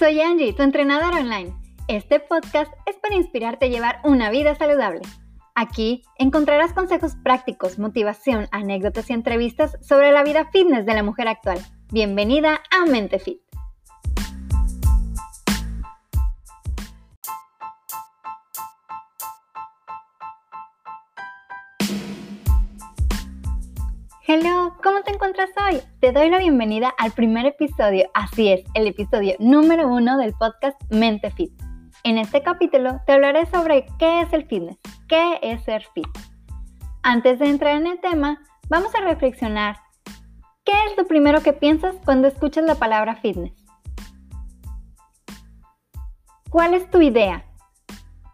Soy Angie, tu entrenadora online. Este podcast es para inspirarte a llevar una vida saludable. Aquí encontrarás consejos prácticos, motivación, anécdotas y entrevistas sobre la vida fitness de la mujer actual. Bienvenida a Mente Fit. Hello, ¿cómo te encuentras hoy? Te doy la bienvenida al primer episodio, así es, el episodio número uno del podcast Mente Fit. En este capítulo te hablaré sobre qué es el fitness, qué es ser fit. Antes de entrar en el tema, vamos a reflexionar. ¿Qué es lo primero que piensas cuando escuchas la palabra fitness? ¿Cuál es tu idea?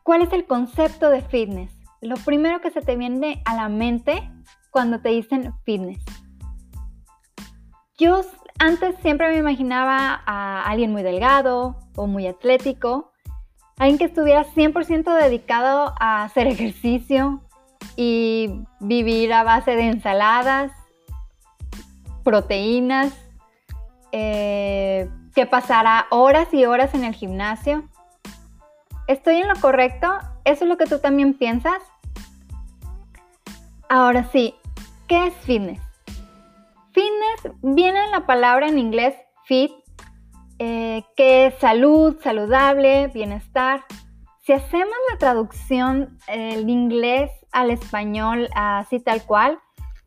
¿Cuál es el concepto de fitness? Lo primero que se te viene a la mente cuando te dicen fitness. Yo antes siempre me imaginaba a alguien muy delgado o muy atlético, alguien que estuviera 100% dedicado a hacer ejercicio y vivir a base de ensaladas, proteínas, eh, que pasara horas y horas en el gimnasio. ¿Estoy en lo correcto? ¿Eso es lo que tú también piensas? Ahora sí, ¿Qué es fitness? Fitness viene de la palabra en inglés fit, eh, que es salud, saludable, bienestar. Si hacemos la traducción del inglés al español así tal cual,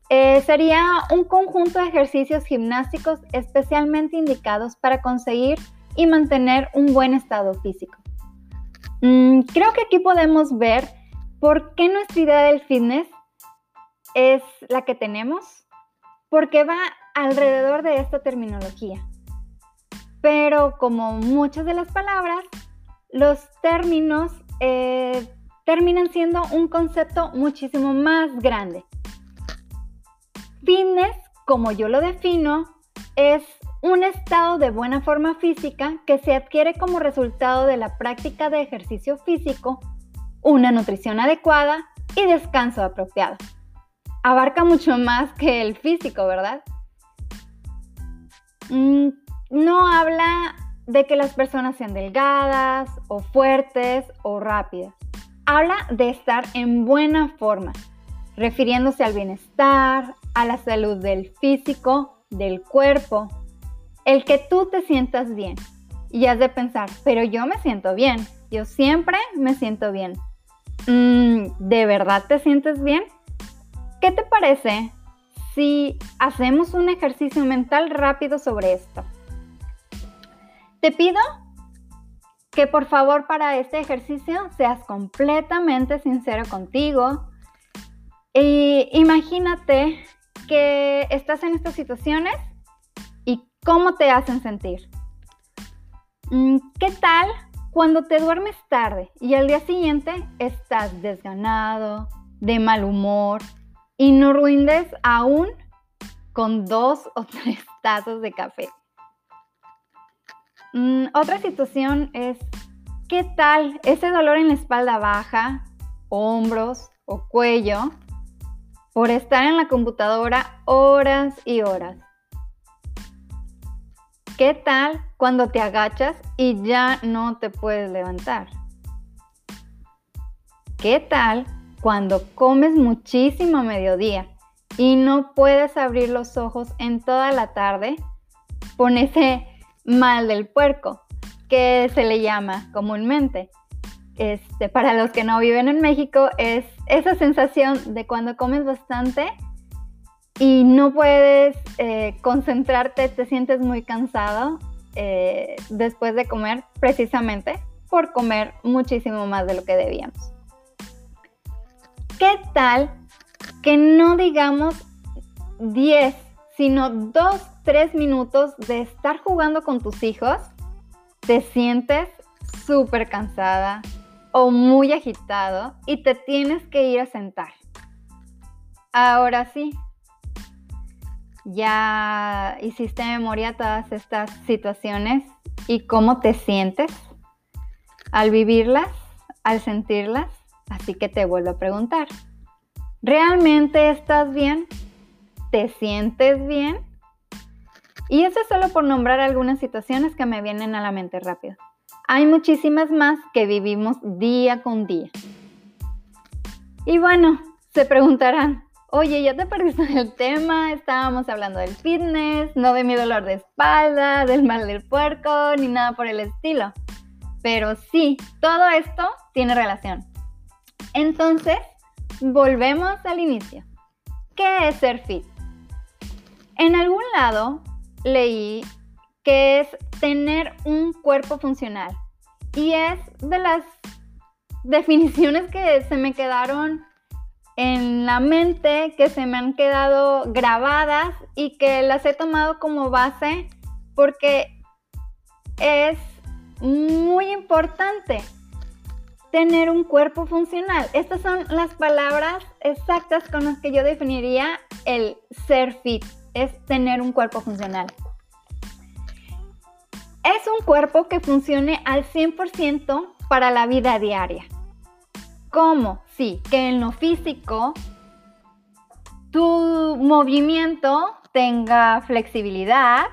eh, sería un conjunto de ejercicios gimnásticos especialmente indicados para conseguir y mantener un buen estado físico. Mm, creo que aquí podemos ver por qué nuestra idea del fitness es la que tenemos porque va alrededor de esta terminología. Pero como muchas de las palabras, los términos eh, terminan siendo un concepto muchísimo más grande. Fitness, como yo lo defino, es un estado de buena forma física que se adquiere como resultado de la práctica de ejercicio físico, una nutrición adecuada y descanso apropiado abarca mucho más que el físico, ¿verdad? Mm, no habla de que las personas sean delgadas o fuertes o rápidas. Habla de estar en buena forma, refiriéndose al bienestar, a la salud del físico, del cuerpo, el que tú te sientas bien. Y has de pensar, pero yo me siento bien, yo siempre me siento bien. Mm, ¿De verdad te sientes bien? ¿Qué te parece si hacemos un ejercicio mental rápido sobre esto? Te pido que por favor para este ejercicio seas completamente sincero contigo y imagínate que estás en estas situaciones y cómo te hacen sentir. Mm, ¿Qué tal cuando te duermes tarde y al día siguiente estás desganado, de mal humor, y no ruindes aún con dos o tres tazas de café. Mm, otra situación es, ¿qué tal ese dolor en la espalda baja, hombros o cuello por estar en la computadora horas y horas? ¿Qué tal cuando te agachas y ya no te puedes levantar? ¿Qué tal cuando comes muchísimo a mediodía y no puedes abrir los ojos en toda la tarde, con ese mal del puerco, que se le llama comúnmente. Este, para los que no viven en México, es esa sensación de cuando comes bastante y no puedes eh, concentrarte, te sientes muy cansado eh, después de comer, precisamente por comer muchísimo más de lo que debíamos. ¿Qué tal que no digamos 10, sino 2, 3 minutos de estar jugando con tus hijos? Te sientes súper cansada o muy agitado y te tienes que ir a sentar. Ahora sí, ya hiciste memoria todas estas situaciones y cómo te sientes al vivirlas, al sentirlas. Así que te vuelvo a preguntar, ¿realmente estás bien? ¿Te sientes bien? Y eso es solo por nombrar algunas situaciones que me vienen a la mente rápido. Hay muchísimas más que vivimos día con día. Y bueno, se preguntarán, oye, ya te perdiste el tema, estábamos hablando del fitness, no de mi dolor de espalda, del mal del puerco, ni nada por el estilo. Pero sí, todo esto tiene relación. Entonces, volvemos al inicio. ¿Qué es ser fit? En algún lado leí que es tener un cuerpo funcional. Y es de las definiciones que se me quedaron en la mente, que se me han quedado grabadas y que las he tomado como base porque es muy importante tener un cuerpo funcional. Estas son las palabras exactas con las que yo definiría el ser fit, es tener un cuerpo funcional. Es un cuerpo que funcione al 100% para la vida diaria. ¿Cómo? Sí, que en lo físico tu movimiento tenga flexibilidad,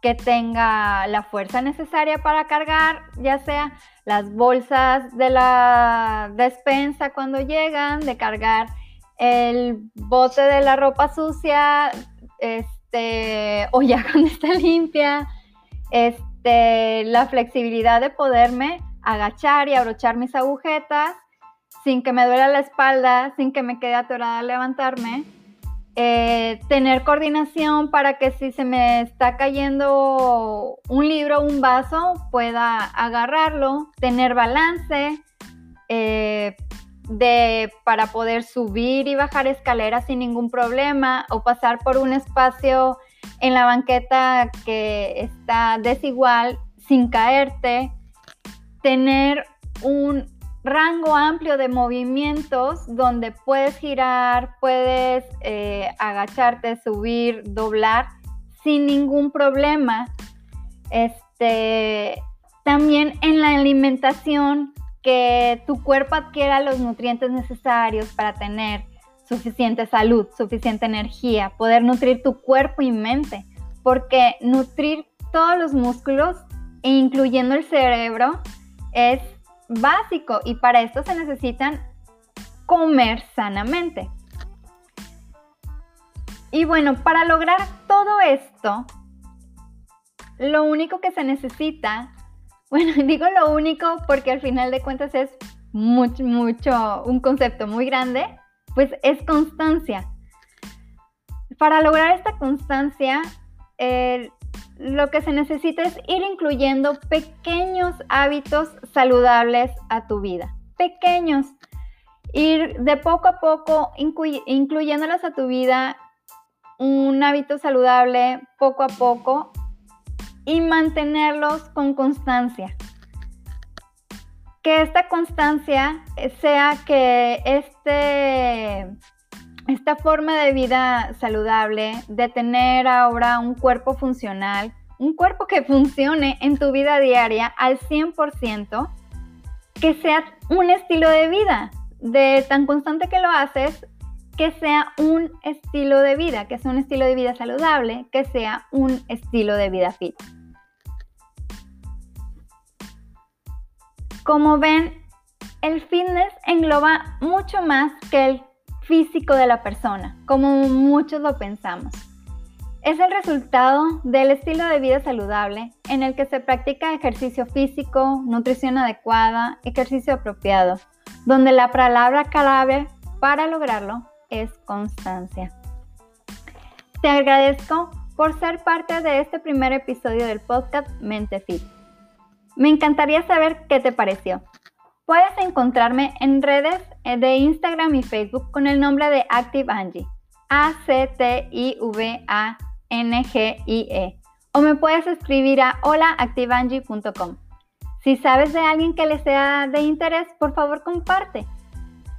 que tenga la fuerza necesaria para cargar, ya sea las bolsas de la despensa cuando llegan, de cargar el bote de la ropa sucia, este, o ya cuando está limpia, este, la flexibilidad de poderme agachar y abrochar mis agujetas sin que me duela la espalda, sin que me quede atorada al levantarme eh, tener coordinación para que si se me está cayendo un libro o un vaso pueda agarrarlo, tener balance eh, de, para poder subir y bajar escaleras sin ningún problema o pasar por un espacio en la banqueta que está desigual sin caerte, tener un rango amplio de movimientos donde puedes girar, puedes eh, agacharte, subir, doblar sin ningún problema. Este, también en la alimentación, que tu cuerpo adquiera los nutrientes necesarios para tener suficiente salud, suficiente energía, poder nutrir tu cuerpo y mente, porque nutrir todos los músculos, incluyendo el cerebro, es básico y para esto se necesitan comer sanamente. Y bueno, para lograr todo esto, lo único que se necesita, bueno, digo lo único porque al final de cuentas es mucho, mucho, un concepto muy grande, pues es constancia. Para lograr esta constancia, el lo que se necesita es ir incluyendo pequeños hábitos saludables a tu vida. Pequeños. Ir de poco a poco incluyéndolos a tu vida, un hábito saludable poco a poco y mantenerlos con constancia. Que esta constancia sea que este esta forma de vida saludable, de tener ahora un cuerpo funcional, un cuerpo que funcione en tu vida diaria al 100%, que sea un estilo de vida, de tan constante que lo haces, que sea un estilo de vida, que sea un estilo de vida saludable, que sea un estilo de vida fit. Como ven, el fitness engloba mucho más que el físico de la persona, como muchos lo pensamos. Es el resultado del estilo de vida saludable en el que se practica ejercicio físico, nutrición adecuada, ejercicio apropiado, donde la palabra clave para lograrlo es constancia. Te agradezco por ser parte de este primer episodio del podcast Mente Fit. Me encantaría saber qué te pareció. Puedes encontrarme en redes eh, de Instagram y Facebook con el nombre de Active Angie. A-C-T-I-V-A-N-G-I-E. O me puedes escribir a holaactiveangie.com. Si sabes de alguien que le sea de interés, por favor comparte.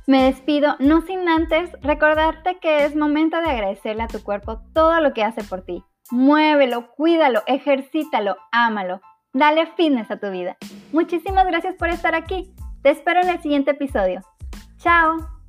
Me despido, no sin antes recordarte que es momento de agradecerle a tu cuerpo todo lo que hace por ti. Muévelo, cuídalo, ejercítalo, ámalo. Dale fitness a tu vida. Muchísimas gracias por estar aquí. Te espero en el siguiente episodio. ¡Chao!